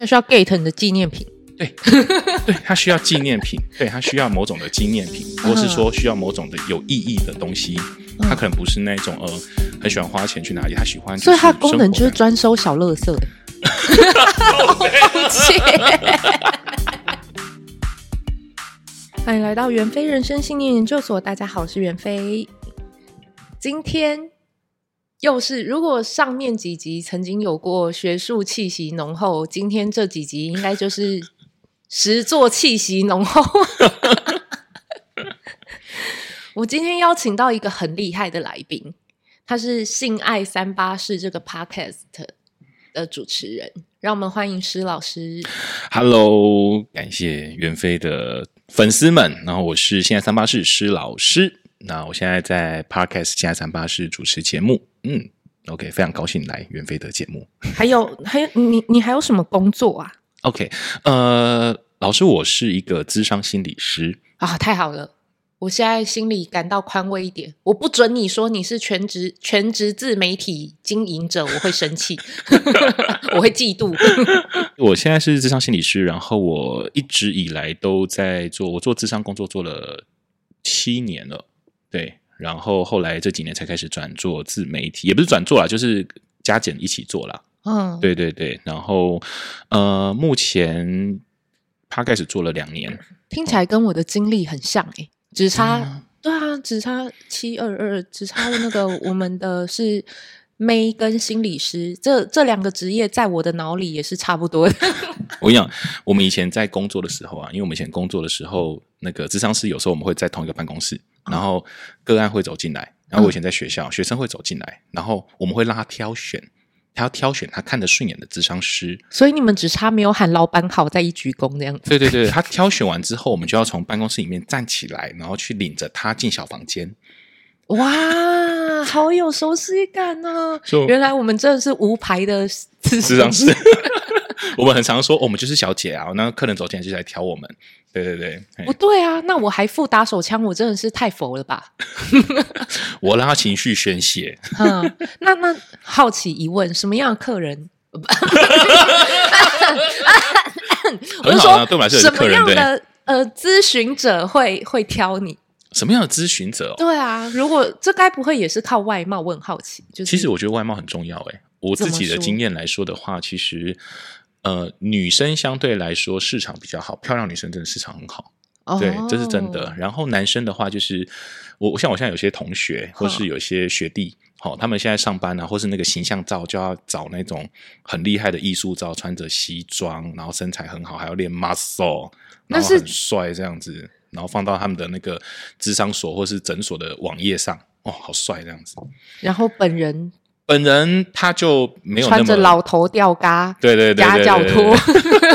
他需要 get 你的纪念品。对，对他需要纪念品，对他需要某种的纪念品，或是说需要某种的有意义的东西。他可能不是那种呃很喜欢花钱去哪里，他喜欢。所以它功能就是专收小垃圾。抱歉。欢迎来到袁飞人生信念研究所，大家好，我是袁飞。今天又是，如果上面几集曾经有过学术气息浓厚，今天这几集应该就是。实作气息浓厚，我今天邀请到一个很厉害的来宾，他是性爱三八式这个 podcast 的主持人，让我们欢迎施老师。Hello，感谢袁飞的粉丝们，然后我是性爱三八式施老师，那我现在在 podcast 性爱三八式主持节目，嗯，OK，非常高兴来袁飞的节目。还有还有，你你还有什么工作啊？OK，呃，老师，我是一个咨商心理师啊，太好了，我现在心里感到宽慰一点。我不准你说你是全职全职自媒体经营者，我会生气，我会嫉妒。我现在是智商心理师，然后我一直以来都在做，我做智商工作做了七年了，对，然后后来这几年才开始转做自媒体，也不是转做啦，就是加减一起做啦。嗯，对对对，然后呃，目前他开始做了两年，听起来跟我的经历很像诶，只差、嗯、对啊，只差七二二，只差的那个我们的是妹跟心理师，这这两个职业在我的脑里也是差不多的。我跟你讲，我们以前在工作的时候啊，因为我们以前工作的时候，那个智商师有时候我们会在同一个办公室，然后个案会走进来，然后我以前在学校，嗯、学生会走进来，然后我们会让他挑选。他要挑选他看得顺眼的智商师，所以你们只差没有喊老板好，再一鞠躬这样子。对对对，他挑选完之后，我们就要从办公室里面站起来，然后去领着他进小房间。哇，好有熟悉感呢！原来我们真的是无牌的智商师。我们很常说，我们就是小姐啊，那客人走进来就来挑我们。对对对，不对啊，那我还附打手枪，我真的是太佛了吧？我让他情绪宣泄。嗯，那那好奇疑问，什么样的客人？我就说，对什么样的呃咨询者会会挑你？什么样的咨询者？对啊，如果这该不会也是靠外貌？我很好奇。就是，其实我觉得外貌很重要。哎，我自己的经验来说的话，其实。呃，女生相对来说市场比较好，漂亮女生真的市场很好，oh. 对，这是真的。然后男生的话，就是我像我现在有些同学或是有些学弟，好、oh. 哦，他们现在上班啊，或是那个形象照就要找那种很厉害的艺术照，穿着西装，然后身材很好，还要练 muscle，然后很帅这样子，然后放到他们的那个智商所或是诊所的网页上，哦，好帅这样子。然后本人。本人他就没有穿着老头吊嘎，对对对，夹脚拖。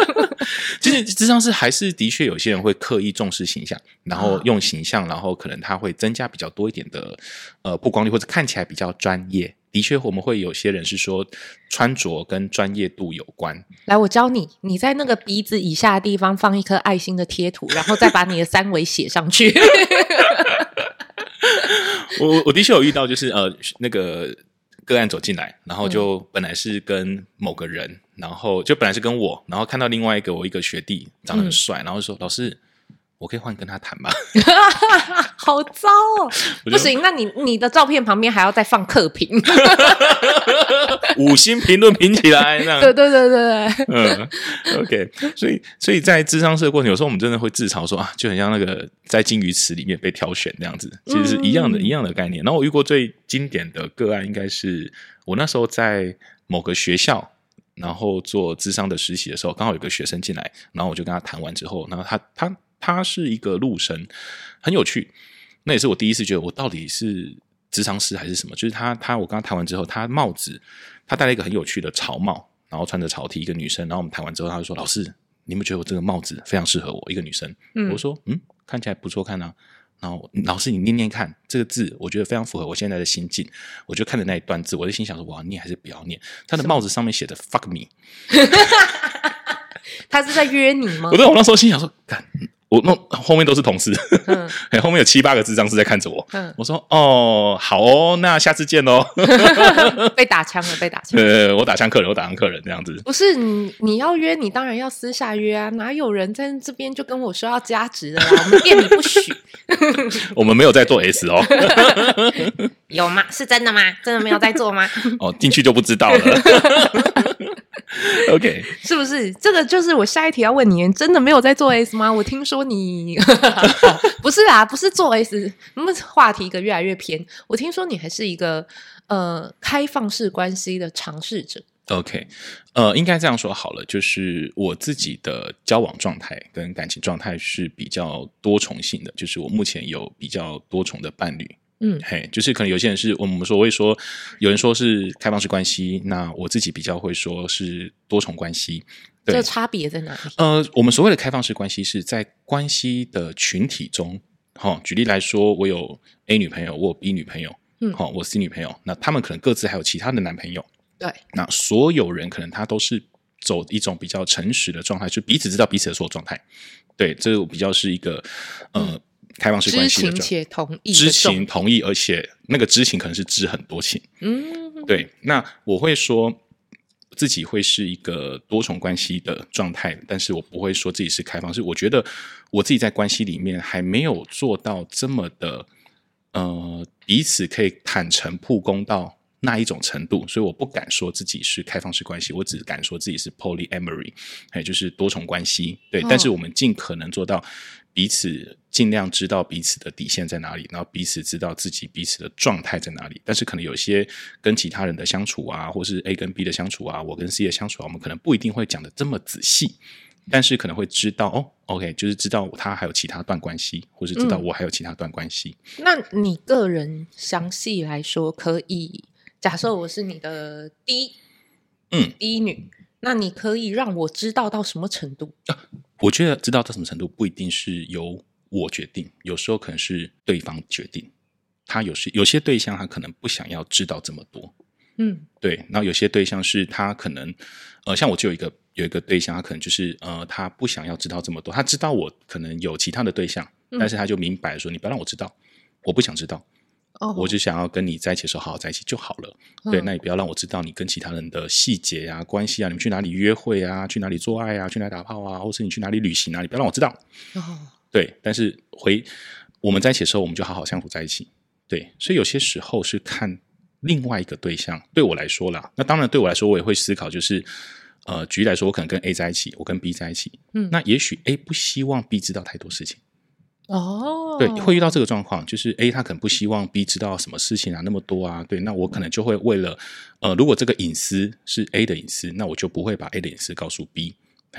其实实际上是还是的确有些人会刻意重视形象，然后用形象，然后可能他会增加比较多一点的呃曝光率，或者看起来比较专业。的确，我们会有些人是说穿着跟专业度有关。来，我教你，你在那个鼻子以下的地方放一颗爱心的贴图，然后再把你的三围写上去。我我的确有遇到，就是呃那个。个案走进来，然后就本来是跟某个人，嗯、然后就本来是跟我，然后看到另外一个我一个学弟长得很帅，嗯、然后说：“老师，我可以换跟他谈吗？” 好糟哦！不行，那你你的照片旁边还要再放客评，五星评论评起来。那 对对对对对，嗯，OK。所以所以在智商室的过程，有时候我们真的会自嘲说啊，就很像那个在金鱼池里面被挑选那样子，其实是一样的，嗯、一样的概念。然后我遇过最经典的个案，应该是我那时候在某个学校，然后做智商的实习的时候，刚好有个学生进来，然后我就跟他谈完之后，然后他他他是一个路神，很有趣。那也是我第一次觉得，我到底是职场师还是什么？就是他，他我跟他谈完之后，他帽子，他戴了一个很有趣的草帽，然后穿着草 T，一个女生。然后我们谈完之后，他就说：“老师，你们觉得我这个帽子非常适合我？”一个女生，嗯、我说：“嗯，看起来不错看啊。”然后老师，你念念看这个字，我觉得非常符合我现在的心境。我就看着那一段字，我就心想说：“我要念还是不要念？”他的帽子上面写的 “fuck me”，他是在约你吗？我对我那时候心想说：“干。”我那后面都是同事，嗯，后面有七八个智障是在看着我，嗯，我说哦，好哦，那下次见喽。被打枪了，被打枪。呃，我打枪客人，我打枪客人这样子。不是你，你要约你当然要私下约啊，哪有人在这边就跟我说要加值的啦？我们店里不许。我们没有在做 S 哦。有吗？是真的吗？真的没有在做吗？哦，进去就不知道了。OK，是不是这个就是我下一题要问你？真的没有在做 S 吗？我听说你 不是啊，不是做 S，那么话题一个越来越偏。我听说你还是一个呃开放式关系的尝试者。OK，呃，应该这样说好了，就是我自己的交往状态跟感情状态是比较多重性的，就是我目前有比较多重的伴侣。嗯，嘿，就是可能有些人是我们所谓说，有人说是开放式关系，那我自己比较会说是多重关系。对，这差别在哪里？呃，我们所谓的开放式关系是在关系的群体中，哈、哦，举例来说，我有 A 女朋友，我有 B 女朋友，嗯，好、哦，我 C 女朋友，那他们可能各自还有其他的男朋友，对，那所有人可能他都是走一种比较诚实的状态，就彼此知道彼此的所有状态，对，这比较是一个呃。嗯开放式关系的知情且同意，知情同意，而且那个知情可能是知很多情。嗯，对。那我会说自己会是一个多重关系的状态，但是我不会说自己是开放式。我觉得我自己在关系里面还没有做到这么的，呃，彼此可以坦诚曝光到那一种程度，所以我不敢说自己是开放式关系，我只敢说自己是 polyamory，还有就是多重关系。对，哦，但是我们尽可能做到。彼此尽量知道彼此的底线在哪里，然后彼此知道自己彼此的状态在哪里。但是可能有些跟其他人的相处啊，或是 A 跟 B 的相处啊，我跟 C 的相处啊，我们可能不一定会讲的这么仔细，但是可能会知道哦，OK，就是知道他还有其他段关系，或是知道我还有其他段关系。嗯，那你个人详细来说，可以假设我是你的 D，嗯，D 女。那你可以让我知道到什么程度？啊，我觉得知道到什么程度不一定是由我决定，有时候可能是对方决定。他有时有些对象，他可能不想要知道这么多。嗯，对。然后有些对象是他可能，呃，像我就有一个有一个对象，他可能就是呃，他不想要知道这么多。他知道我可能有其他的对象，嗯，但是他就明白说，你不要让我知道，我不想知道。Oh. 我就想要跟你在一起的时候好好在一起就好了。嗯、对，那你不要让我知道你跟其他人的细节啊、关系啊，你们去哪里约会啊、去哪里做爱啊、去哪里打炮啊，或是你去哪里旅行啊，你不要让我知道。Oh. 对，但是回我们在一起的时候，我们就好好相处在一起。对，所以有些时候是看另外一个对象。对我来说啦，那当然对我来说，我也会思考，就是呃，举例来说，我可能跟 A 在一起，我跟 B 在一起，嗯，那也许 A 不希望 B 知道太多事情。哦，对，会遇到这个状况，就是 A 他可能不希望 B 知道什么事情啊，那么多啊，对，那我可能就会为了，呃，如果这个隐私是 A 的隐私，那我就不会把 A 的隐私告诉 B，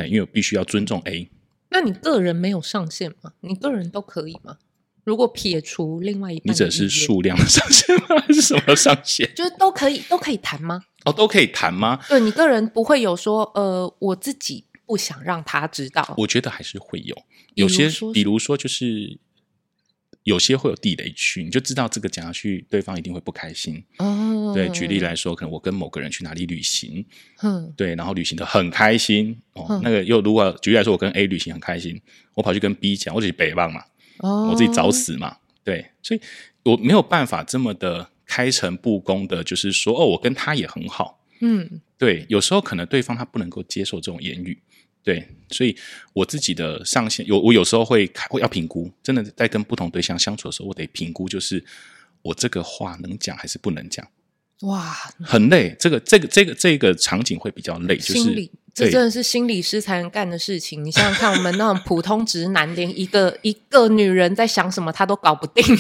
因为我必须要尊重 A。那你个人没有上限吗？你个人都可以吗？如果撇除另外一半，你指的是数量的上限吗？还是什么上限？就是都可以，都可以谈吗？哦，都可以谈吗？对，你个人不会有说，呃，我自己不想让他知道。我觉得还是会有。有些，比如说，就是有些会有地雷区，你就知道这个讲下去，对方一定会不开心。哦，对，举例来说，可能我跟某个人去哪里旅行，嗯，对，然后旅行的很开心。哦，那个又如果举例来说，我跟 A 旅行很开心，我跑去跟 B 讲，我自己北望嘛，哦，我自己找死嘛，对，所以我没有办法这么的开诚布公的，就是说，哦，我跟他也很好。嗯，对，有时候可能对方他不能够接受这种言语。对，所以我自己的上限有，我有时候会开会要评估，真的在跟不同对象相处的时候，我得评估，就是我这个话能讲还是不能讲。哇，很累，这个这个这个这个场景会比较累，就是心理，这真的是心理师才能干的事情。你想想看，我们那种普通直男，连一个一个女人在想什么他都搞不定。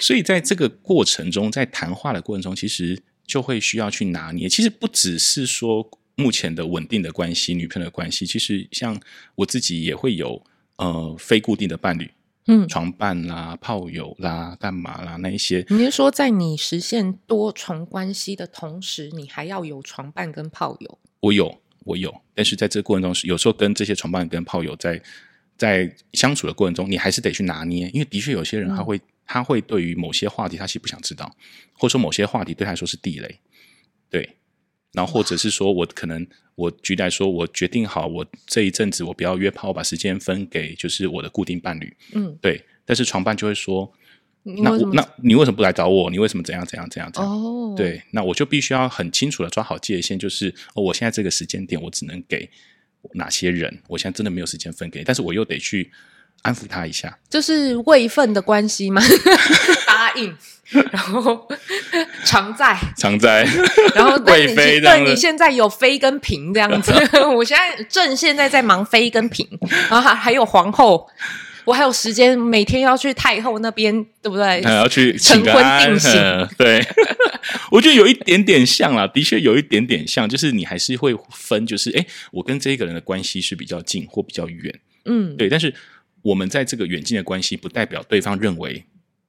所以在这个过程中，在谈话的过程中，其实就会需要去拿捏。其实不只是说。目前的稳定的关系，女朋友的关系，其实像我自己也会有呃非固定的伴侣，嗯，床伴啦、炮友啦、干嘛啦那一些。你是说，在你实现多重关系的同时，你还要有床伴跟炮友？我有，我有，但是在这个过程中，是有时候跟这些床伴跟炮友在在相处的过程中，你还是得去拿捏，因为的确有些人他会、嗯、他会对于某些话题他其实不想知道，或者说某些话题对他来说是地雷，对。然后或者是说我可能我举例来说，我决定好我这一阵子我不要约炮，我把时间分给就是我的固定伴侣，嗯，对。但是床伴就会说，那为什么那你为什么不来找我？你为什么怎样怎样怎样怎样？哦，对，那我就必须要很清楚的抓好界限，就是哦，我现在这个时间点我只能给哪些人，我现在真的没有时间分给，但是我又得去安抚他一下，就是位分的关系吗？答应，然后 常在，常在，然后对你贵妃对你现在有妃跟嫔这样子，我现在朕现在在忙妃跟嫔，然后还还有皇后。我还有时间，每天要去太后那边，对不对？还要去成婚定型。对，我觉得有一点点像啦，的确有一点点像，就是你还是会分，就是哎，我跟这个人的关系是比较近或比较远，嗯，对。但是我们在这个远近的关系，不代表对方认为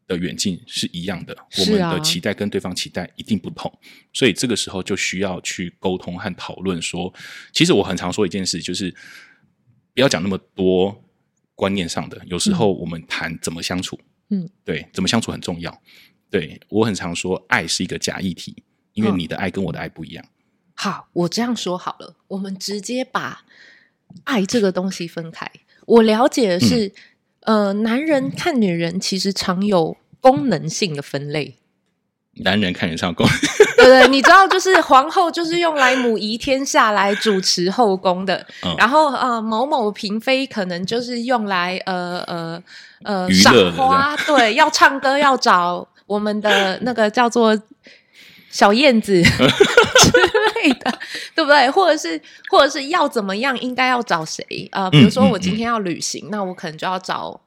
的远近是一样的，我们的期待跟对方期待一定不同，所以这个时候就需要去沟通和讨论。说，其实我很常说一件事，就是不要讲那么多。观念上的，有时候我们谈怎么相处，嗯，对，怎么相处很重要。对，我很常说，爱是一个假议题，因为你的爱跟我的爱不一样。嗯。好，我这样说好了，我们直接把爱这个东西分开。我了解的是，嗯、呃，男人看女人其实常有功能性的分类。男人看人上宫，对对，你知道，就是皇后就是用来母仪天下来主持后宫的，嗯、然后呃，某某嫔妃可能就是用来呃呃呃赏花，对，要唱歌要找我们的那个叫做小燕子。之 类的，对不对？或者是或者是要怎么样，应该要找谁啊、呃？比如说我今天要旅行，嗯嗯嗯、那我可能就要找。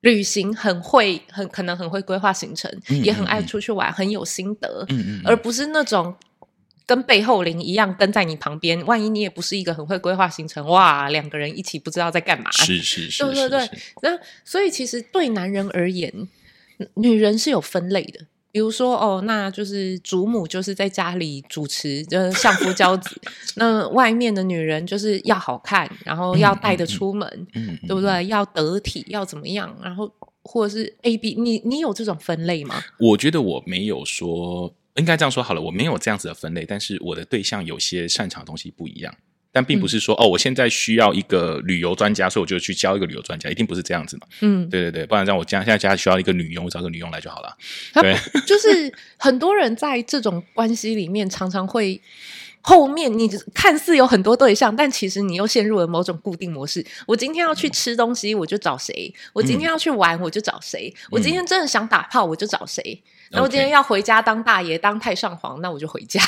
旅行很会，很可能很会规划行程，也很爱出去玩，很有心得，嗯嗯嗯，而不是那种跟背后灵一样跟在你旁边。万一你也不是一个很会规划行程，哇，两个人一起不知道在干嘛。是 是是，对对对。那所以其实对男人而言，女人是有分类的。比如说哦，那就是祖母就是在家里主持，就是相夫教子。那外面的女人就是要好看，然后要带得出门，嗯嗯嗯、对不对？要得体，要怎么样？然后或者是 A B，你你有这种分类吗？我觉得我没有说，应该这样说好了，我没有这样子的分类，但是我的对象有些擅长的东西不一样。但并不是说、嗯、哦，我现在需要一个旅游专家，所以我就去教一个旅游专家，一定不是这样子嘛。嗯，对对对，不然这样我家现在家需要一个女佣，我找个女佣来就好了。对，就是很多人在这种关系里面，常常会后面你看似有很多对象，但其实你又陷入了某种固定模式。我今天要去吃东西，我就找谁；我今天要去玩，我就找谁；嗯、我今天真的想打炮，我就找谁。然后今天要回家当大爷，当太上皇，那我就回家。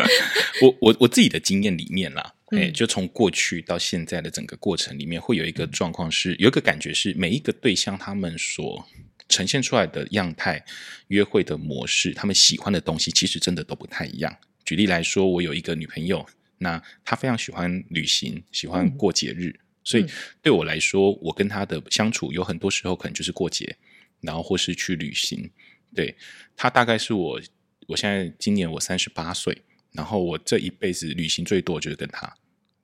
我我我自己的经验里面啦，哎、嗯，就从过去到现在的整个过程里面，会有一个状况是，有一个感觉是，每一个对象他们所呈现出来的样态、约会的模式、他们喜欢的东西，其实真的都不太一样。举例来说，我有一个女朋友，那她非常喜欢旅行，喜欢过节日，嗯、所以对我来说，我跟她的相处有很多时候可能就是过节，然后或是去旅行。对，她大概是我，我现在今年我三十八岁，然后我这一辈子旅行最多就是跟他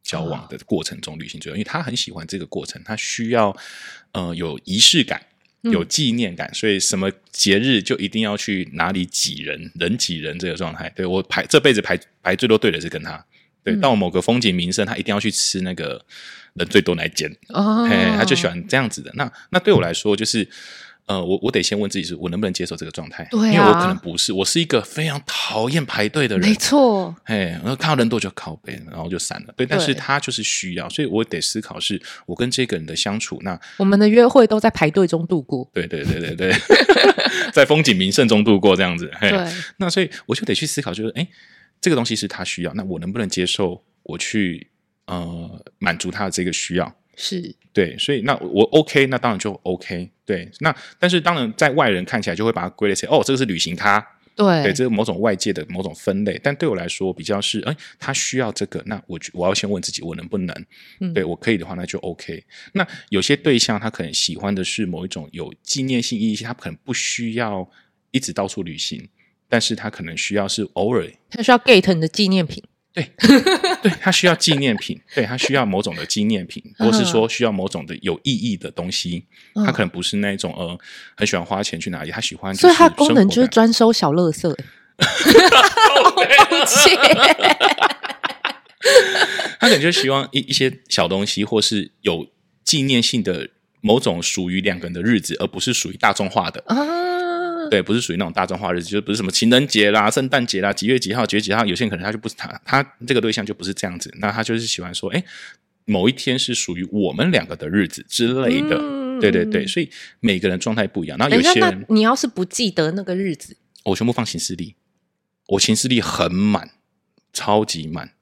交往的过程中旅行最多，因为他很喜欢这个过程，他需要呃有仪式感，有纪念感，嗯、所以什么节日就一定要去哪里挤人，人挤人这个状态。对，我排这辈子排排最多队的是跟他，对，到某个风景名胜，他一定要去吃那个人最多那间，哦，他就喜欢这样子的。那那对我来说就是。呃，我我得先问自己，是我能不能接受这个状态？对啊，因为我可能不是，我是一个非常讨厌排队的人。没错，哎，然后看到人多就靠背，然后就散了。对，但是他就是需要，所以我得思考，是我跟这个人的相处，那我们的约会都在排队中度过。对对对对对，在风景名胜中度过这样子。嘿对，那所以我就得去思考，就是哎，这个东西是他需要，那我能不能接受？我去呃满足他的这个需要。是对，所以那我 OK，那当然就 OK。对，那但是当然在外人看起来就会把它归类成哦，这个是旅行咖，对，对，这是某种外界的某种分类。但对我来说，比较是哎，他需要这个，那我我要先问自己，我能不能？嗯，对我可以的话，那就 OK。那有些对象他可能喜欢的是某一种有纪念性意义，他可能不需要一直到处旅行，但是他可能需要是偶尔，他需要 get 你的纪念品。对，对他需要纪念品，对他需要某种的纪念品，或是说需要某种的有意义的东西。他可能不是那种呃很喜欢花钱去哪里，他喜欢。所以他功能就是专收小垃圾。抱歉。他可能就希望一一些小东西，或是有纪念性的某种属于两个人的日子，而不是属于大众化的啊。对，不是属于那种大众化日子，就不是什么情人节啦、圣诞节啦、几月几号、几月几号。有些人可能他就不是他，他这个对象就不是这样子。那他就是喜欢说，哎，某一天是属于我们两个的日子之类的。嗯、对对对，所以每个人状态不一样。那有些人，你要是不记得那个日子，我全部放行事历，我行事历很满，超级满。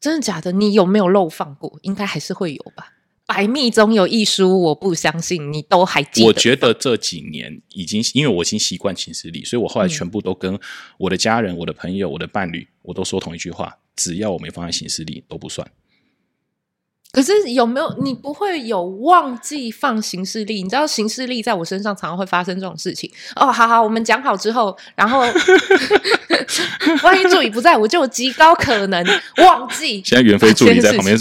真的假的？你有没有漏放过？应该还是会有吧。百密总有一疏，我不相信你都还记得。我觉得这几年已经，因为我已经习惯寝室里，所以我后来全部都跟我的家人、嗯、我的朋友、我的伴侣，我都说同一句话：只要我没放在寝室里，都不算。可是有没有你不会有忘记放行事历？你知道行事历在我身上常常会发生这种事情哦。好好，我们讲好之后，然后 万一助理不在，我就有极高可能忘记。现在袁飞助理在旁边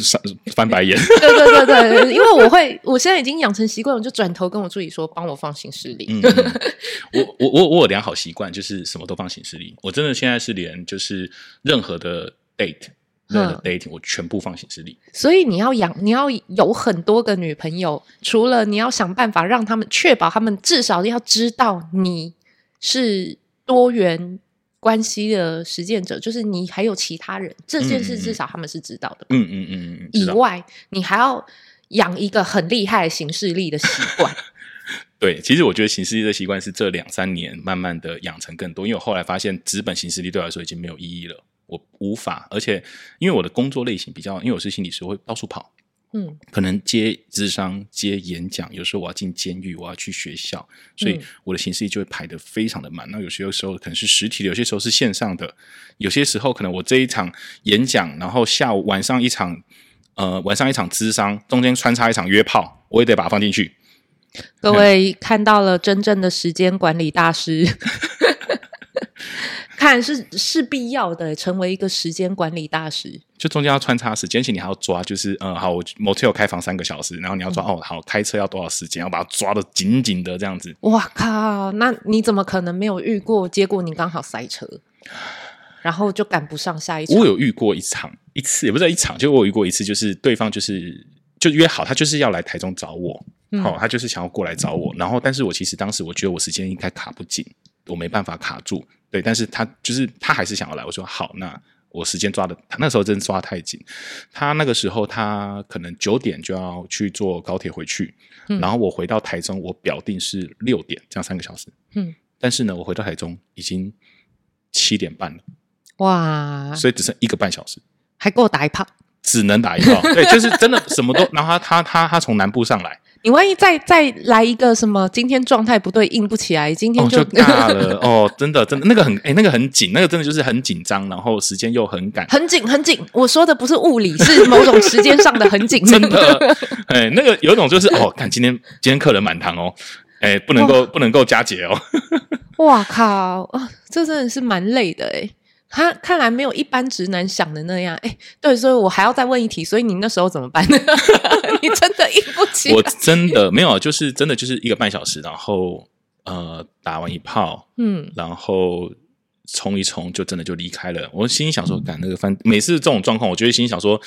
翻白眼。对对对对，因为我会，我现在已经养成习惯，我就转头跟我助理说，帮我放行事历。嗯嗯、我我我我有良好习惯，就是什么都放行事历。我真的现在是连就是任何的 date。Dating 我全部放行事历，所以你要养，你要有很多个女朋友，除了你要想办法让他们确保他们至少要知道你是多元关系的实践者，就是你还有其他人，这件事至少他们是知道的。嗯嗯嗯嗯。以外，你还要养一个很厉害的行事历的习惯。对，其实我觉得行事历的习惯是这两三年慢慢的养成更多，因为我后来发现纸本行事历对我来说已经没有意义了。我无法，而且因为我的工作类型比较，因为我是心理师，我会到处跑，嗯，可能接智商、接演讲，有时候我要进监狱，我要去学校，所以我的行事历就会排得非常的满。那有些时候可能是实体的，有些时候是线上的，有些时候可能我这一场演讲，然后下午晚上一场，呃，晚上一场智商，中间穿插一场约炮，我也得把它放进去。各位看到了真正的时间管理大师。看是是必要的，成为一个时间管理大师。就中间要穿插时间，而且你还要抓，就是嗯，好，我 motel 开房三个小时，然后你要抓、嗯、哦，好，开车要多少时间，要把它抓的紧紧的这样子。哇靠！那你怎么可能没有遇过？结果你刚好塞车，然后就赶不上下一场。我有遇过一场，一次也不是一场，就我有遇过一次，就是对方就是就约好，他就是要来台中找我，好、嗯哦，他就是想要过来找我，然后但是我其实当时我觉得我时间应该卡不紧，我没办法卡住。对，但是他就是他还是想要来。我说好，那我时间抓的，他那时候真的抓太紧。他那个时候他可能九点就要去坐高铁回去，嗯、然后我回到台中，我表定是六点，这样三个小时。嗯，但是呢，我回到台中已经七点半了。哇，所以只剩一个半小时，还给我打一炮，只能打一炮。对，就是真的什么都。然后他他他他从南部上来。你万一再再来一个什么？今天状态不对，硬不起来，今天就、尬了 哦！真的，真的，那个很哎、欸，那个很紧，那个真的就是很紧张，然后时间又很赶，很紧很紧。我说的不是物理，是某种时间上的很紧。真的，哎、欸，那个有一种就是哦，看今天今天客人满堂哦，哎、欸，不能够不能够加节哦。哇靠啊，这真的是蛮累的哎。他看来没有一般直男想的那样，哎，对，所以我还要再问一题，所以你那时候怎么办呢？你真的硬不起来？我真的没有，就是真的就是一个半小时，然后呃打完一炮，嗯，然后冲一冲，就真的就离开了。我心里想说，赶那个饭，每次这种状况，我就会心里想说，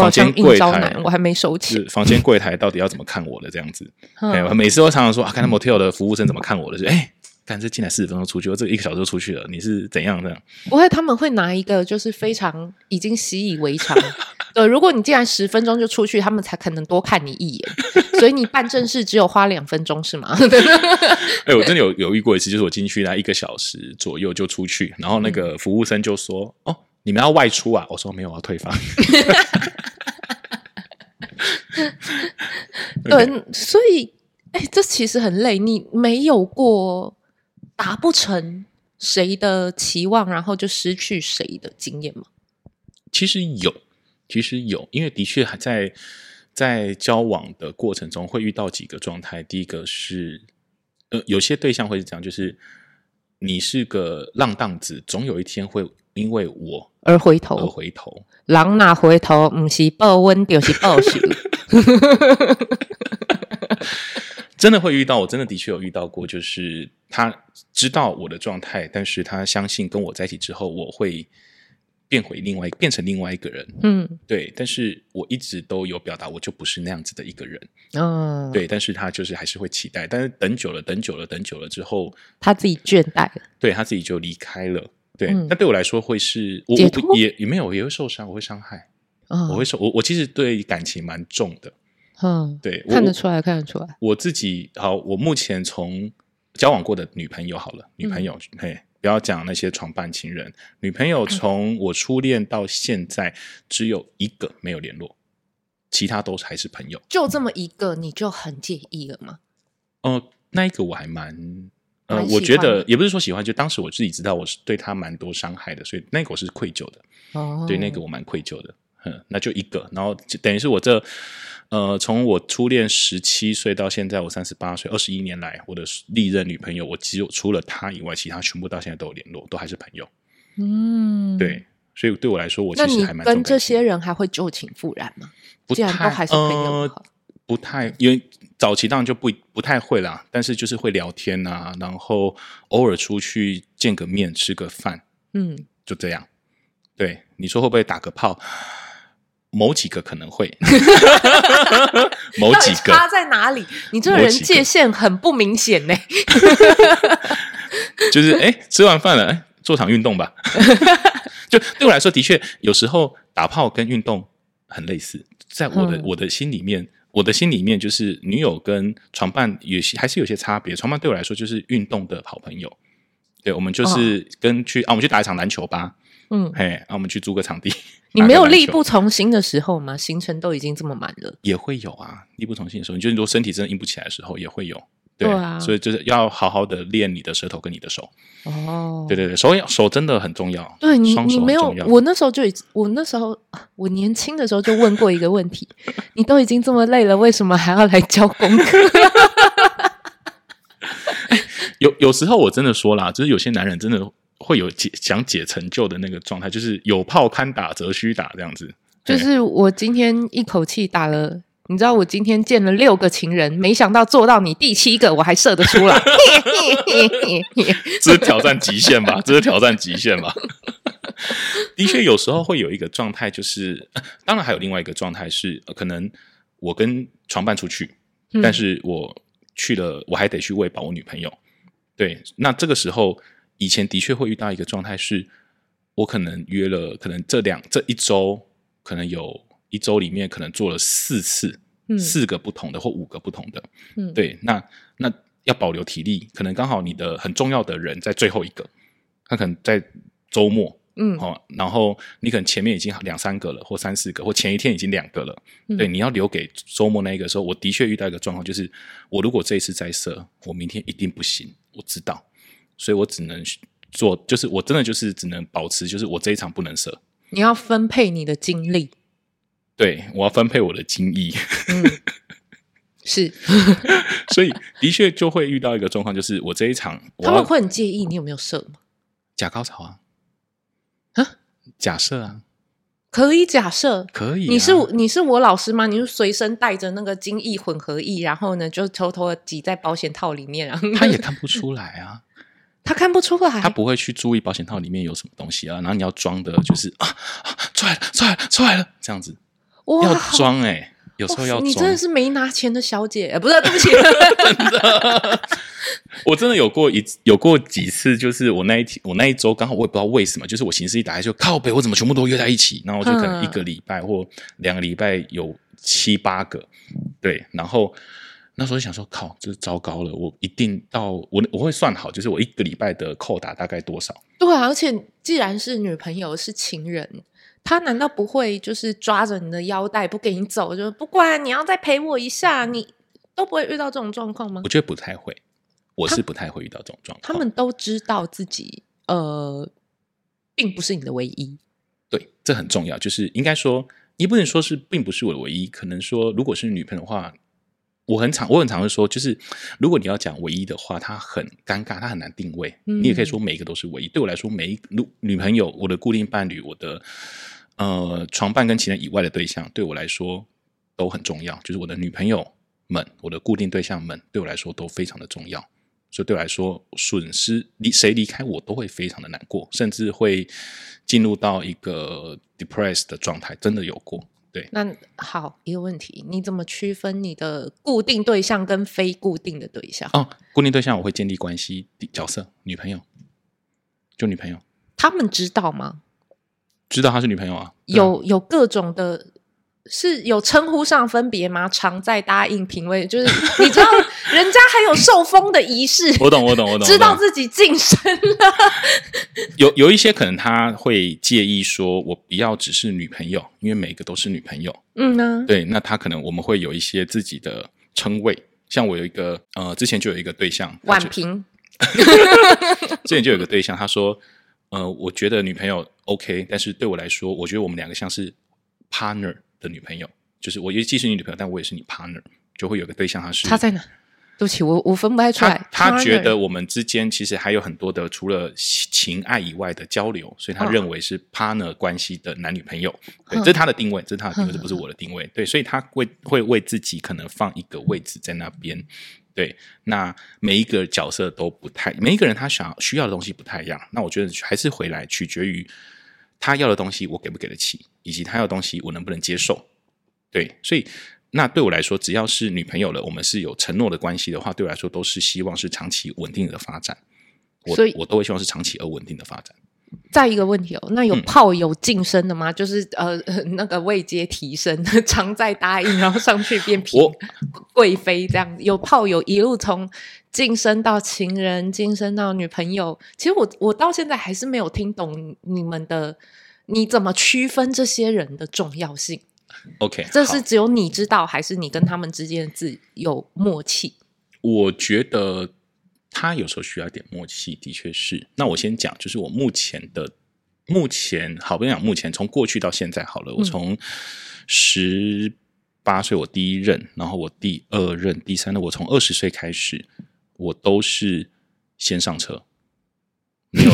房间柜台我还没收起，房间柜台到底要怎么看我的这样子？哎，每次都常常说，啊，看那 motel 的服务生怎么看我的，就哎。干这进来四十分钟出去，我这一个小时就出去了。你是怎样的？不会，他们会拿一个就是非常已经习以为常。对，如果你进来十分钟就出去，他们才可能多看你一眼。所以你办正事只有花两分钟是吗？哎、欸，我真的有有遇过一次，就是我进去来一个小时左右就出去，然后那个服务生就说：“嗯、哦，你们要外出啊？”我说：“没有，我要退房。对，所以。哎，这其实很累。你没有过达不成谁的期望，然后就失去谁的经验吗？其实有，其实有，因为的确还在在交往的过程中会遇到几个状态。第一个是，呃，有些对象会是这样，就是你是个浪荡子，总有一天会因为我而回头，而回头。狼哪回头？不是报温，就是报仇。真的会遇到，我真的的确有遇到过，就是他知道我的状态，但是他相信跟我在一起之后，我会变回另外变成另外一个人。嗯，对。但是我一直都有表达，我就不是那样子的一个人。嗯、哦，对。但是他就是还是会期待，但是等久了，等久了，等久了之后，他自己倦怠了，对他自己就离开了。对，那、嗯、对我来说会是我，我也也没有，也会受伤，我会伤害。哦、我会受我我其实对感情蛮重的。嗯，对，看得出来，看得出来。我自己好，我目前从交往过的女朋友好了，女朋友，嗯、嘿，不要讲那些床伴情人，女朋友从我初恋到现在只有一个没有联络，其他都还是朋友。就这么一个，你就很介意了吗？哦、呃，那一个我还蛮，呃，我觉得也不是说喜欢，就当时我自己知道我是对他蛮多伤害的，所以那个我是愧疚的。哦，对，那个我蛮愧疚的。嗯，那就一个，然后就等于是我这。呃，从我初恋十七岁到现在我三十八岁，二十一年来，我的历任女朋友，我只有除了她以外，其他全部到现在都有联络，都还是朋友。嗯，对，所以对我来说，我其实还蛮跟这些人还会旧情复燃吗？不太，都还是朋友，呃，不太，因为早期当然就不不太会啦，但是就是会聊天啊，然后偶尔出去见个面，吃个饭，嗯，就这样。对，你说会不会打个炮？某几个可能会，某几个差在哪里？你这个人界限很不明显呢。就是哎，吃完饭了，哎，做场运动吧。就对我来说，的确有时候打炮跟运动很类似。在我的、嗯、我的心里面，我的心里面就是女友跟床伴有些还是有些差别。床伴对我来说就是运动的好朋友。对，我们就是跟去、哦、啊，我们去打一场篮球吧。嗯，嘿，啊，我们去租个场地。你没有力不从心的时候吗？行程都已经这么满了，也会有啊。力不从心的时候，你就是说身体真的硬不起来的时候，也会有。对，对啊，所以就是要好好的练你的舌头跟你的手。哦，对对对，手手真的很重要。对你，你没有，我那时候就已经，我那时候我年轻的时候就问过一个问题：你都已经这么累了，为什么还要来教功课？有有时候我真的说啦，就是有些男人真的。会有解想解成就的那个状态，就是有炮堪打则须打这样子。就是我今天一口气打了，你知道我今天见了六个情人，没想到做到你第七个我还射得出来，这是挑战极限吧？这是挑战极限吧？的确，有时候会有一个状态，就是当然还有另外一个状态是，可能我跟床伴出去，嗯、但是我去了，我还得去喂饱我女朋友。对，那这个时候。以前的确会遇到一个状态，是我可能约了，可能这两这一周，可能有一周里面可能做了四次，嗯、四个不同的或五个不同的，嗯，对，那那要保留体力，可能刚好你的很重要的人在最后一个，他可能在周末，嗯，哦，然后你可能前面已经两三个了，或三四个，或前一天已经两个了，嗯、对，你要留给周末那一个时候，我的确遇到一个状况，就是我如果这一次再射，我明天一定不行，我知道。所以我只能做，就是我真的就是只能保持，就是我这一场不能射。你要分配你的精力，对，我要分配我的精力。嗯，是，所以的确就会遇到一个状况，就是我这一场，他们会很介意你有没有射吗？假高潮啊？啊？假设啊？可以假设？可以啊？你是你是我老师吗？你就随身带着那个精液混合液，然后呢，就偷偷的挤在保险套里面，然后他也看不出来啊。他看不出来，他不会去注意保险套里面有什么东西啊。然后你要装的就是啊，啊，出来了，出来了，出来了，这样子。哇，要装哎、欸，有时候要装。你真的是没拿钱的小姐，不是？对不起，真的。我真的有过一有过几次，就是我那一天，我那一周刚好我也不知道为什么，就是我形式一打开就靠北，我怎么全部都约在一起？然后我就可能一个礼拜或两个礼拜有七八个，对，然后。那时候想说，靠，这糟糕了！我一定到我我会算好，就是我一个礼拜的扣打大概多少？对啊，而且既然是女朋友是情人，他难道不会就是抓着你的腰带不给你走，就不管你要再陪我一下，你都不会遇到这种状况吗？我觉得不太会，我是不太会遇到这种状况。他们都知道自己呃，并不是你的唯一。对，这很重要。就是应该说，你不能说是并不是我的唯一，可能说如果是女朋友的话。我很常，我很常会说，就是如果你要讲唯一的话，它很尴尬，它很难定位。嗯、你也可以说每一个都是唯一。对我来说，每一女女朋友、我的固定伴侣、我的呃床伴跟情人以外的对象，对我来说都很重要。就是我的女朋友、们，我的固定对象们，对我来说都非常的重要。所以对我来说，损失离谁离开我都会非常的难过，甚至会进入到一个 depressed 的状态，真的有过。对，那好，一个问题，你怎么区分你的固定对象跟非固定的对象？哦，固定对象我会建立关系角色，女朋友，就女朋友。他们知道吗？知道她是女朋友啊？有有各种的。是有称呼上分别吗？常在答应品味，就是你知道，人家还有受封的仪式。我懂，我懂，我懂，知道自己晋升了。有有一些可能他会介意说，我不要只是女朋友，因为每个都是女朋友。嗯呢，对，那他可能我们会有一些自己的称谓，像我有一个呃，之前就有一个对象，婉平。之前就有一个对象，他说，呃，我觉得女朋友 OK，但是对我来说，我觉得我们两个像是 partner。的女朋友，就是我，也既是你女朋友，但我也是你 partner，就会有个对象，他是他在哪？对不起，我我分不太出来。他，他觉得我们之间其实还有很多的除了情爱以外的交流，所以他认为是 partner 关系的男女朋友。对，这是他的定位，这是他的定位，这不是我的定位。对，所以他会会为自己可能放一个位置在那边。对，那每一个角色都不太，每一个人他想需要的东西不太一样。那我觉得还是回来取决于。他要的东西我给不给得起，以及他要的东西我能不能接受？对，所以那对我来说，只要是女朋友了，我们是有承诺的关系的话，对我来说都是希望是长期稳定的发展。我所以我都会希望是长期而稳定的发展。再一个问题哦，那有炮友晋升的吗？嗯、就是呃 那个位阶提升，常在答应，然后上去变嫔贵妃这样子。有炮友一路从晋升到情人，晋升到女朋友。其实我我到现在还是没有听懂你们的，你怎么区分这些人的重要性？OK，这是只有你知道，还是你跟他们之间自有默契？我觉得。他有时候需要一点默契，的确是。那我先讲，就是我目前的目前，好不讲目前，从过去到现在好了。我从十八岁我第一任，然后我第二任、第三任，我从二十岁开始，我都是先上车。没有，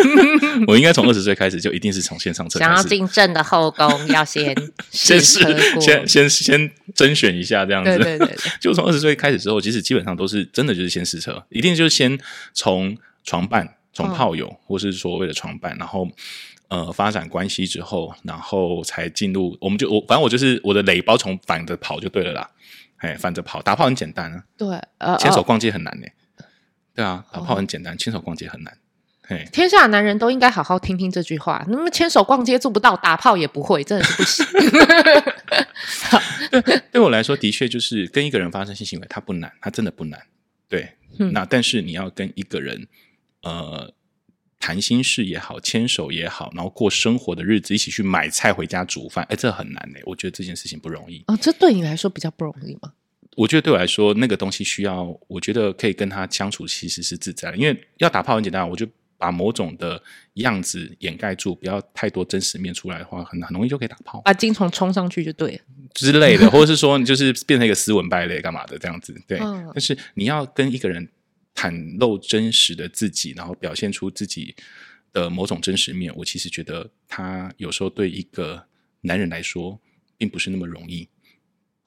我应该从二十岁开始就一定是从先上车。想要进正的后宫，要先先试先先先甄选一下这样子。对对对，对，就从二十岁开始之后，其实基本上都是真的就是先试车，一定就是先从床伴、从炮友，哦、或是所谓的床伴，然后呃发展关系之后，然后才进入。我们就我反正我就是我的垒包从反着跑就对了啦。哎，反着跑打炮很简单啊。对，呃，牵手逛街很难呢。对啊，打炮很简单，牵手逛街很难。天下男人都应该好好听听这句话。那么牵手逛街做不到，打炮也不会，真的是不行。对，对我来说，的确就是跟一个人发生性行为，他不难，他真的不难。对，嗯、那但是你要跟一个人呃谈心事也好，牵手也好，然后过生活的日子，一起去买菜回家煮饭，哎，这很难哎。我觉得这件事情不容易。哦，这对你来说比较不容易吗？我觉得对我来说，那个东西需要，我觉得可以跟他相处，其实是自在的。因为要打炮很简单，我就。把某种的样子掩盖住，不要太多真实面出来的话，很很容易就可以打炮。把精虫冲上去就对了之类的，或者是说你就是变成一个斯文败类干嘛的这样子，对。嗯、但是你要跟一个人袒露真实的自己，然后表现出自己的某种真实面，我其实觉得他有时候对一个男人来说并不是那么容易。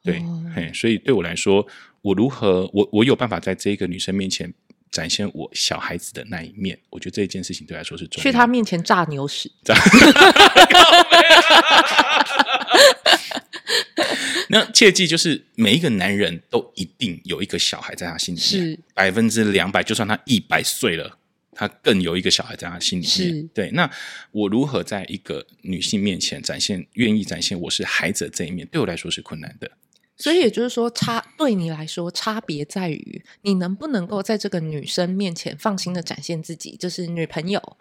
对，嗯、嘿，所以对我来说，我如何我我有办法在这个女生面前。展现我小孩子的那一面，我觉得这件事情对来说是重要。去他面前炸牛屎，那切记就是每一个男人都一定有一个小孩在他心里面，是百分之两百。就算他一百岁了，他更有一个小孩在他心里面。是对，那我如何在一个女性面前展现，愿意展现我是孩子的这一面，对我来说是困难的。所以也就是说，差对你来说，差别在于你能不能够在这个女生面前放心的展现自己，就是女朋友。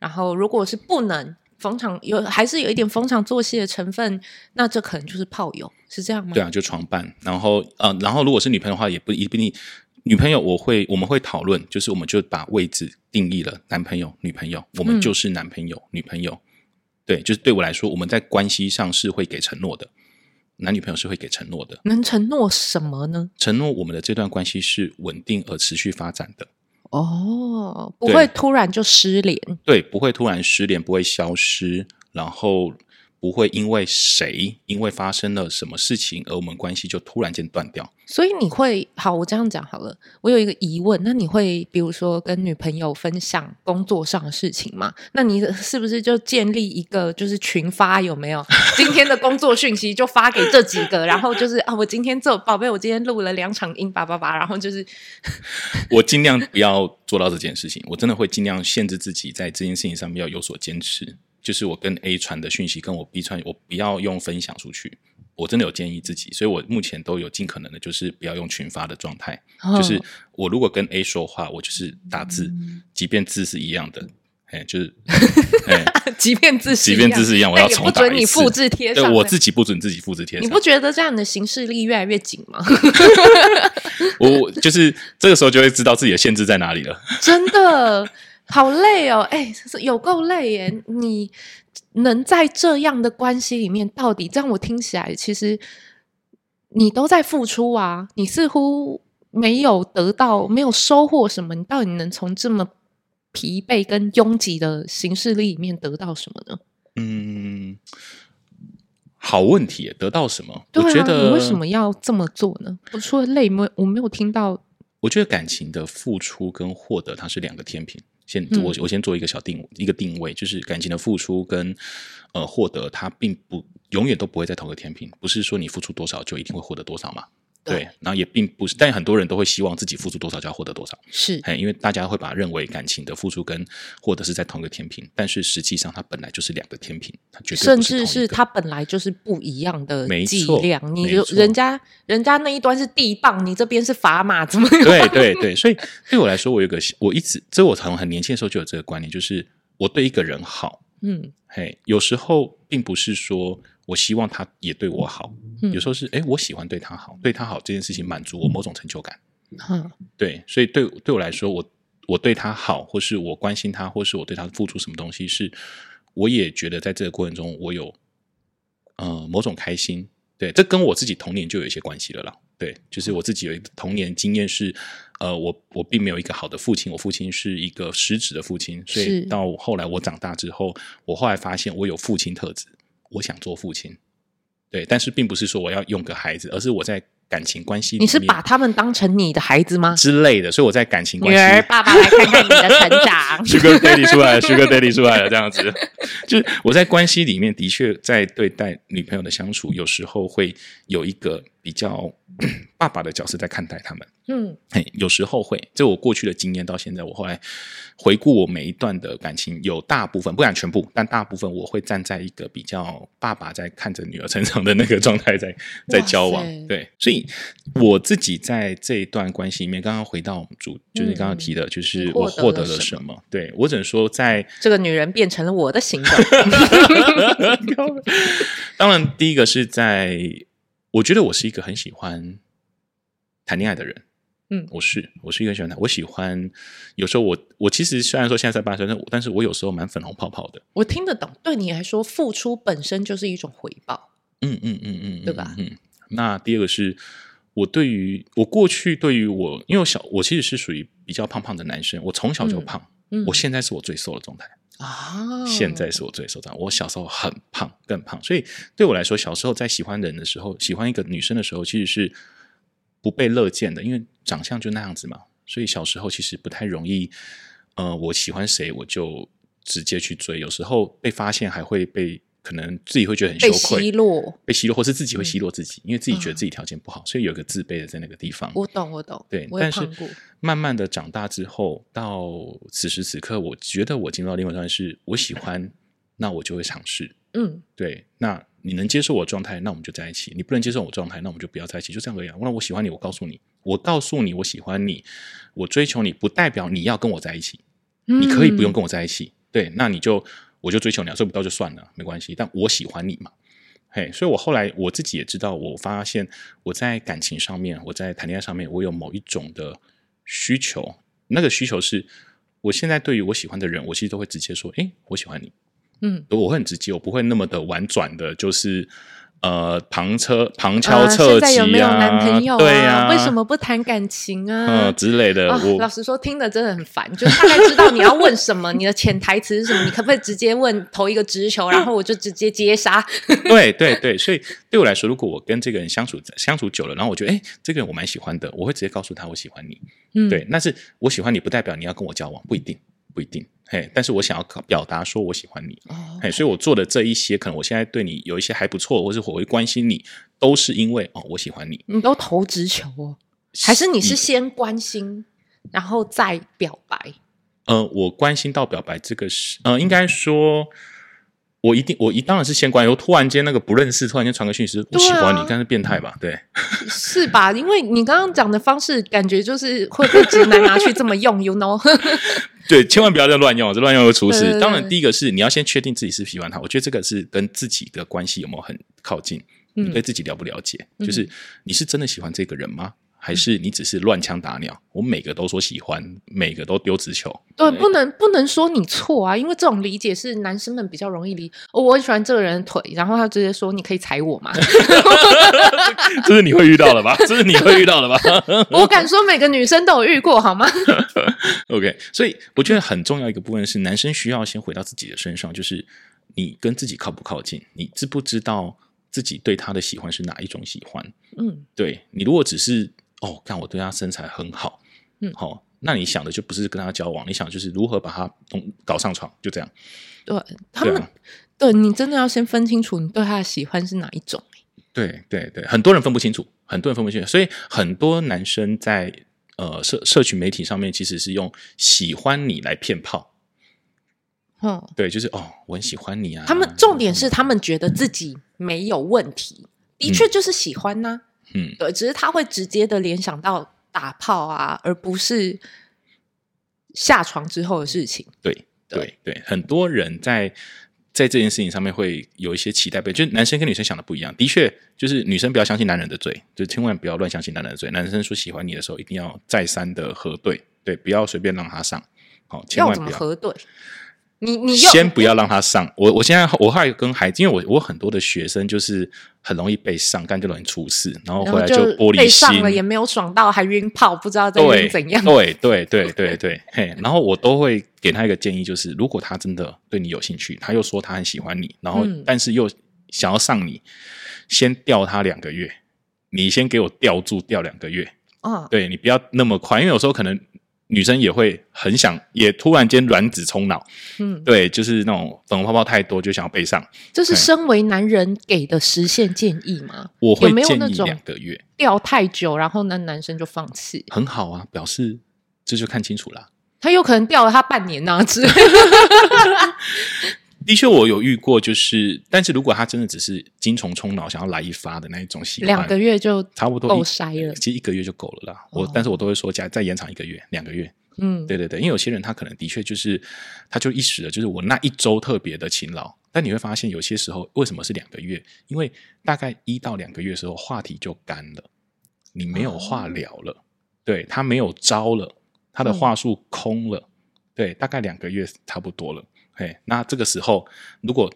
然后，如果是不能逢场有，还是有一点逢场作戏的成分，那这可能就是炮友，是这样吗？对啊，就床伴。然后，呃，然后如果是女朋友的话，也不一定。女朋友，我会我们会讨论，就是我们就把位置定义了，男朋友、女朋友，我们就是男朋友、嗯、女朋友。对，就是对我来说，我们在关系上是会给承诺的。男女朋友是会给承诺的，能承诺什么呢？承诺我们的这段关系是稳定而持续发展的。哦，不会突然就失联。对，不会突然失联，不会消失，然后不会因为谁，因为发生了什么事情，而我们关系就突然间断掉。所以你会好，我这样讲好了。我有一个疑问，那你会比如说跟女朋友分享工作上的事情吗？那你是不是就建立一个就是群发有没有？今天的工作讯息就发给这几个，然后就是啊，我今天这宝贝，我今天录了两场音，叭叭叭，然后就是 我尽量不要做到这件事情，我真的会尽量限制自己在这件事情上面要有所坚持。就是我跟 A 传的讯息，跟我 B 传，我不要用分享出去。我真的有建议自己，所以我目前都有尽可能的，就是不要用群发的状态。哦、就是我如果跟 A 说话，我就是打字，嗯、即便字是一样的，哎，就是，即便字是即便字是一样，我要重打一次。不准你复制贴上，对，我自己不准自己复制贴上。你不觉得这样的形式力越来越紧吗？我就是这个时候就会知道自己的限制在哪里了。真的。好累哦，哎，有够累耶！你能在这样的关系里面，到底这样我听起来，其实你都在付出啊，你似乎没有得到，没有收获什么，你到底能从这么疲惫跟拥挤的行事历里面得到什么呢？嗯，好问题，得到什么？对啊，我觉得你为什么要这么做呢？我除了累，没我没有听到。我觉得感情的付出跟获得，它是两个天平。先我我先做一个小定一个定位，就是感情的付出跟呃获得，它并不永远都不会在同个天平，不是说你付出多少就一定会获得多少嘛。对，然后也并不是，但很多人都会希望自己付出多少就要获得多少，是，因为大家会把认为感情的付出跟获得是在同一个天平，但是实际上它本来就是两个天平，它绝对甚至是它本来就是不一样的剂量，你就人家人家那一端是地磅，你这边是砝码，怎么样？对对对，所以对我来说，我有个我一直，这我从很年轻的时候就有这个观念，就是我对一个人好，嗯，嘿，有时候并不是说。我希望他也对我好，嗯、有时候是哎，我喜欢对他好，对他好这件事情满足我某种成就感。嗯、对，所以对对我来说，我我对他好，或是我关心他，或是我对他付出什么东西，是我也觉得在这个过程中，我有呃某种开心。对，这跟我自己童年就有一些关系了啦。对，就是我自己有一个童年经验是，呃，我我并没有一个好的父亲，我父亲是一个失职的父亲，所以到后来我长大之后，我后来发现我有父亲特质。我想做父亲，对，但是并不是说我要用个孩子，而是我在感情关系里面，你是把他们当成你的孩子吗？之类的，所以我在感情关系，女儿，爸爸来看看你的成长，Sugar Daddy 出来了，Sugar Daddy 出来了，这样子，就是我在关系里面的确在对待女朋友的相处，有时候会有一个比较 爸爸的角色在看待他们。嗯，嘿，有时候会，这我过去的经验到现在，我后来回顾我每一段的感情，有大部分不敢全部，但大部分我会站在一个比较爸爸在看着女儿成长的那个状态，在在交往。对，所以我自己在这一段关系里面，刚刚回到主，就是刚刚提的，就是我获得了什么？对，我只能说，在这个女人变成了我的形状。当然，第一个是在，我觉得我是一个很喜欢谈恋爱的人。嗯，我是我是一个喜欢谈，我喜欢有时候我我其实虽然说现在在八岁，但但是我有时候蛮粉红泡泡的。我听得懂，对你来说，付出本身就是一种回报。嗯嗯嗯嗯，对吧？嗯。那第二个是我对于我过去对于我，因为我小我其实是属于比较胖胖的男生，我从小就胖，嗯，我现在是我最瘦的状态啊，现在是我最受伤。我小时候很胖，更胖，所以对我来说，小时候在喜欢人的时候，喜欢一个女生的时候，其实是。不被乐见的，因为长相就那样子嘛，所以小时候其实不太容易。呃，我喜欢谁，我就直接去追。有时候被发现，还会被可能自己会觉得很羞愧，被奚落，被奚落，或是自己会奚落自己，嗯、因为自己觉得自己条件不好，嗯、所以有个自卑的在那个地方。我懂，我懂。对，但是慢慢的长大之后，到此时此刻，我觉得我进入到另外一段是我喜欢，那我就会尝试。嗯，对，那。你能接受我状态，那我们就在一起；你不能接受我状态，那我们就不要在一起。就这样而已。那我喜欢你，我告诉你，我告诉你我喜欢你，我追求你，不代表你要跟我在一起。嗯、你可以不用跟我在一起，对，那你就我就追求你，追不到就算了，没关系。但我喜欢你嘛，嘿，所以我后来我自己也知道，我发现我在感情上面，我在谈恋爱上面，我有某一种的需求。那个需求是，我现在对于我喜欢的人，我其实都会直接说，诶，我喜欢你。嗯，我会很直接，我不会那么的婉转的，就是呃，旁车旁敲侧击有没有男朋友啊？对啊，为什么不谈感情啊？嗯，之类的。啊、我老实说，听的真的很烦，就大概知道你要问什么，你的潜台词是什么，你可不可以直接问投一个直球，然后我就直接接杀？对对对，所以对我来说，如果我跟这个人相处相处久了，然后我觉得哎，这个人我蛮喜欢的，我会直接告诉他我喜欢你。嗯，对，但是我喜欢你不代表你要跟我交往，不一定，不一定。嘿，但是我想要表达说我喜欢你，哦所以我做的这一些，可能我现在对你有一些还不错，或是我会关心你，都是因为哦，我喜欢你。你都投直球哦，还是你是先关心，然后再表白？呃，我关心到表白这个是，呃，应该说。我一定，我一当然是先关。然后突然间那个不认识，突然间传个讯息，我喜欢你，但是变态吧？对，是吧？因为你刚刚讲的方式，感觉就是会被直男拿去这么用，you know？对，千万不要再乱用，这乱用会出事。当然，第一个是你要先确定自己是喜欢他。我觉得这个是跟自己的关系有没有很靠近，你对自己了不了解？嗯、就是你是真的喜欢这个人吗？还是你只是乱枪打鸟？我每个都说喜欢，每个都丢直球。对，不能不能说你错啊，因为这种理解是男生们比较容易理。哦，我很喜欢这个人的腿，然后他直接说：“你可以踩我吗？” 这是你会遇到的吧？这是你会遇到的吧？我敢说每个女生都有遇过，好吗？OK，所以我觉得很重要一个部分是，男生需要先回到自己的身上，就是你跟自己靠不靠近，你知不知道自己对他的喜欢是哪一种喜欢？嗯，对，你如果只是。哦，看我对他身材很好，嗯，好、哦，那你想的就不是跟他交往，你想就是如何把他搞上床，就这样。对，他们，对，你真的要先分清楚你对他的喜欢是哪一种。对对对，很多人分不清楚，很多人分不清楚，所以很多男生在呃社社群媒体上面其实是用喜欢你来骗炮。哦，对，就是哦，我很喜欢你啊。他们重点是他们觉得自己没有问题，的确就是喜欢呐、啊。嗯嗯，对，只是他会直接的联想到打炮啊，而不是下床之后的事情。对对对，很多人在在这件事情上面会有一些期待被，就是男生跟女生想的不一样。的确，就是女生不要相信男人的嘴，就千万不要乱相信男人的嘴。男生说喜欢你的时候，一定要再三的核对，对，不要随便让他上。好，千万不要，要怎么核对？你你先不要让他上，我我现在我还跟孩子，因为我我很多的学生就是很容易被上，干就容易出事，然后回来就玻璃心，被上了也没有爽到，还晕炮，不知道在晕怎样。对对对对 对，嘿，然后我都会给他一个建议，就是如果他真的对你有兴趣，他又说他很喜欢你，然后但是又想要上你，先吊他两个月，你先给我吊住吊两个月，啊，对你不要那么快，因为有时候可能。女生也会很想，也突然间卵子冲脑，嗯，对，就是那种粉红泡泡太多，就想要背上。这是身为男人给的实现建议吗？我会建议两个月，掉太久，然后那男生就放弃。很好啊，表示这就看清楚了。他有可能掉了他半年呢，之类 的确，我有遇过，就是，但是如果他真的只是精虫充脑，想要来一发的那一种喜欢，两个月就差不多够筛了。其实一个月就够了啦。我，但是我都会说加再延长一个月、两个月。嗯，对对对，因为有些人他可能的确就是，他就一时的，就是我那一周特别的勤劳。但你会发现，有些时候为什么是两个月？因为大概一到两个月的时候，话题就干了，你没有话聊了，对，他没有招了，他的话术空了，对，大概两个月差不多了。嘿，那这个时候，如果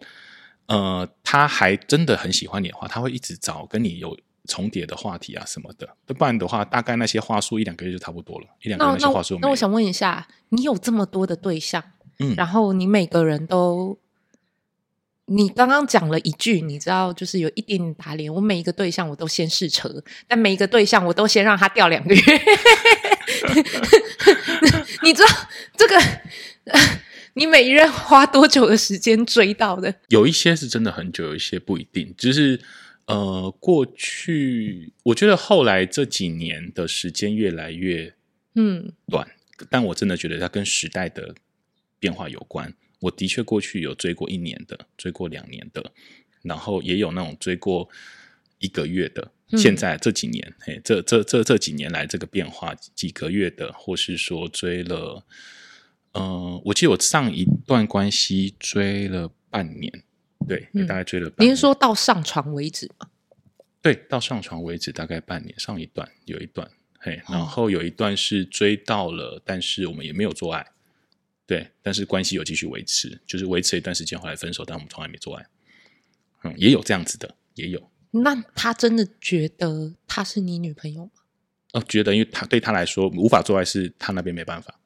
呃他还真的很喜欢你的话，他会一直找跟你有重叠的话题啊什么的。不然的话，大概那些话术一两个月就差不多了，一两个月那些话术。那我想问一下，你有这么多的对象，嗯，然后你每个人都，你刚刚讲了一句，你知道，就是有一点点打脸。我每一个对象我都先试车，但每一个对象我都先让他掉两个月。你知道这个？你每一任花多久的时间追到的？有一些是真的很久，有一些不一定。就是呃，过去我觉得后来这几年的时间越来越嗯短，嗯，但我真的觉得它跟时代的变化有关。我的确过去有追过一年的，追过两年的，然后也有那种追过一个月的。嗯，现在这几年，嘿，这这这这几年来这个变化，几个月的，或是说追了。嗯、呃，我记得我上一段关系追了半年，对，嗯、大概追了半年。您说到上床为止吗？对，到上床为止大概半年。上一段有一段，嘿，然后有一段是追到了，哦、但是我们也没有做爱，对，但是关系有继续维持，就是维持一段时间后来分手，但我们从来没做爱。嗯，也有这样子的，也有，那他真的觉得他是你女朋友吗？哦，觉得，因为他对他来说无法做爱是他那边没办法。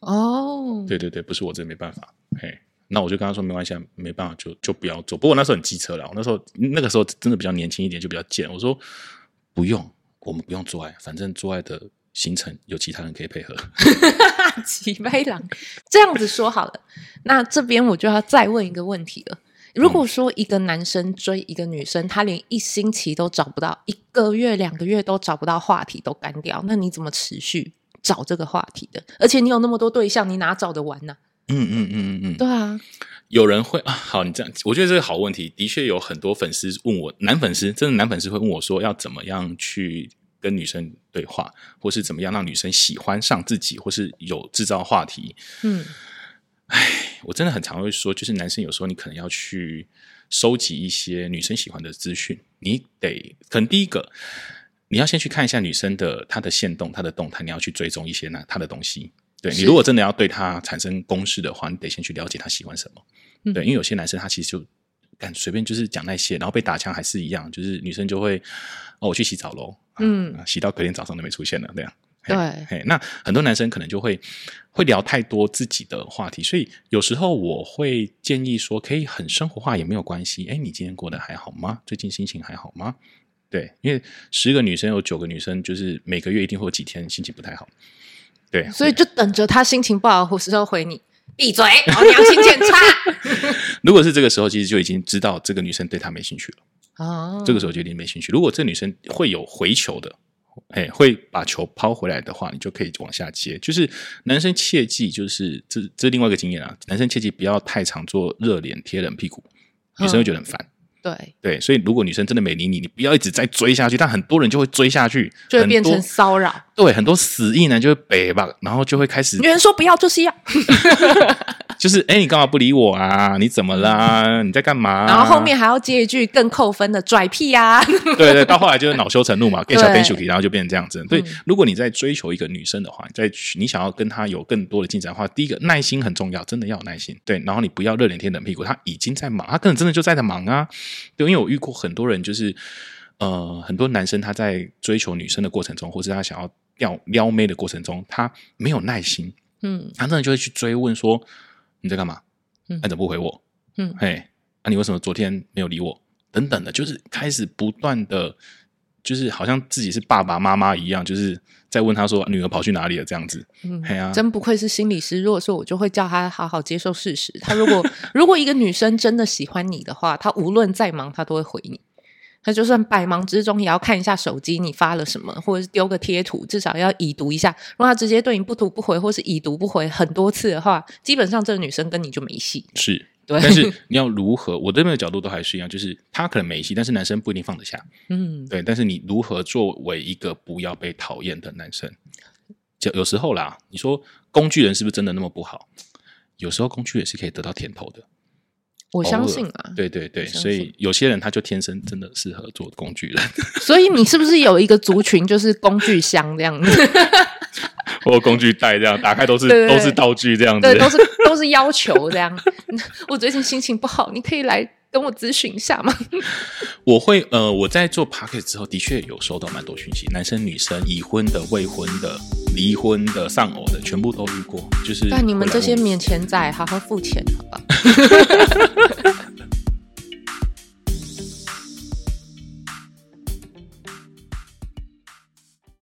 哦，对对对，不是我这没办法。嘿，那我就跟他说没关系，没办法就就不要做。不过那时候很机车了，我那时候那个时候真的比较年轻一点，就比较贱。我说不用，我们不用做爱，反正做爱的行程有其他人可以配合。齐白狼这样子说好了，那这边我就要再问一个问题了。如果说一个男生追一个女生，他连一星期都找不到，一个月、两个月都找不到话题，都干掉，那你怎么持续找这个话题的？而且你有那么多对象，你哪找得完呢？嗯嗯嗯嗯嗯，对啊，有人会啊，好，你这样，我觉得这个好问题，的确有很多粉丝问我，男粉丝真的男粉丝会问我说，要怎么样去跟女生对话，或是怎么样让女生喜欢上自己，或是有制造话题，嗯。唉，我真的很常会说，就是男生有时候你可能要去收集一些女生喜欢的资讯，你得可能第一个你要先去看一下女生的她的限动、她的动态，你要去追踪一些那她的东西。对，你如果真的要对她产生攻势的话，你得先去了解她喜欢什么。嗯、对，因为有些男生他其实就敢随便就是讲那些，然后被打枪还是一样，就是女生就会哦，我去洗澡喽，嗯，洗到隔天早上都没出现了，这样。对，嘿，那很多男生可能就会会聊太多自己的话题，所以有时候我会建议说，可以很生活化也没有关系。哎，你今天过得还好吗？最近心情还好吗？对，因为十个女生有九个女生就是每个月一定会有几天心情不太好。对，所以就等着她心情不好的时候回你，闭嘴，我良心检查。如果是这个时候，其实就已经知道这个女生对他没兴趣了。哦，这个时候就已经没兴趣。如果这女生会有回球的。哎，会把球抛回来的话，你就可以往下接。就是男生切记，就是这这是另外一个经验啊。男生切记不要太常做热脸贴冷屁股，女生会觉得很烦。对对，所以如果女生真的没理你，你不要一直在追下去。但很多人就会追下去，就会变成骚扰。对，很多死意男就会北吧，然后就会开始。女人说不要就是要。就是哎，你干嘛不理我啊？你怎么啦？你在干嘛？然后后面还要接一句更扣分的拽屁呀！对对，到后来就是恼羞成怒嘛，变小变 s 然后就变成这样子。对，如果你在追求一个女生的话，在你想要跟她有更多的进展的话，第一个耐心很重要，真的要有耐心。对，然后你不要热脸贴冷屁股，她已经在忙，她可能真的就在忙啊。对，因为我遇过很多人，就是呃，很多男生他在追求女生的过程中，或是他想要钓撩妹的过程中，他没有耐心，嗯，他真的就会去追问说。你在干嘛？嗯，你怎么不回我？嗯，嘿，那、啊、你为什么昨天没有理我？等等的，就是开始不断的，就是好像自己是爸爸妈妈一样，就是在问他说女儿跑去哪里了这样子。嗯，嘿啊，真不愧是心理师。如果说我就会叫他好好接受事实。他如果如果一个女生真的喜欢你的话，她无论再忙，她都会回你。他就算百忙之中也要看一下手机，你发了什么，或者是丢个贴图，至少要已读一下。如果他直接对你不读不回，或是已读不回很多次的话，基本上这个女生跟你就没戏。是，对。但是你要如何？我这边的角度都还是一样，就是他可能没戏，但是男生不一定放得下。嗯，对。但是你如何作为一个不要被讨厌的男生？就有时候啦，你说工具人是不是真的那么不好？有时候工具人是可以得到甜头的。我相信啊，对对对，所以有些人他就天生真的适合做工具人。所以你是不是有一个族群，就是工具箱这样子，或工具袋这样，打开都是 都是道具这样子，对，都是都是要求这样。我最近心情不好，你可以来。跟我咨询一下吗？我会呃，我在做 Podcast 之后，的确有收到蛮多讯息，男生、女生、已婚的、未婚的、离婚的、丧偶的，全部都遇过。就是，但你们这些免钱仔，好好付钱好吧？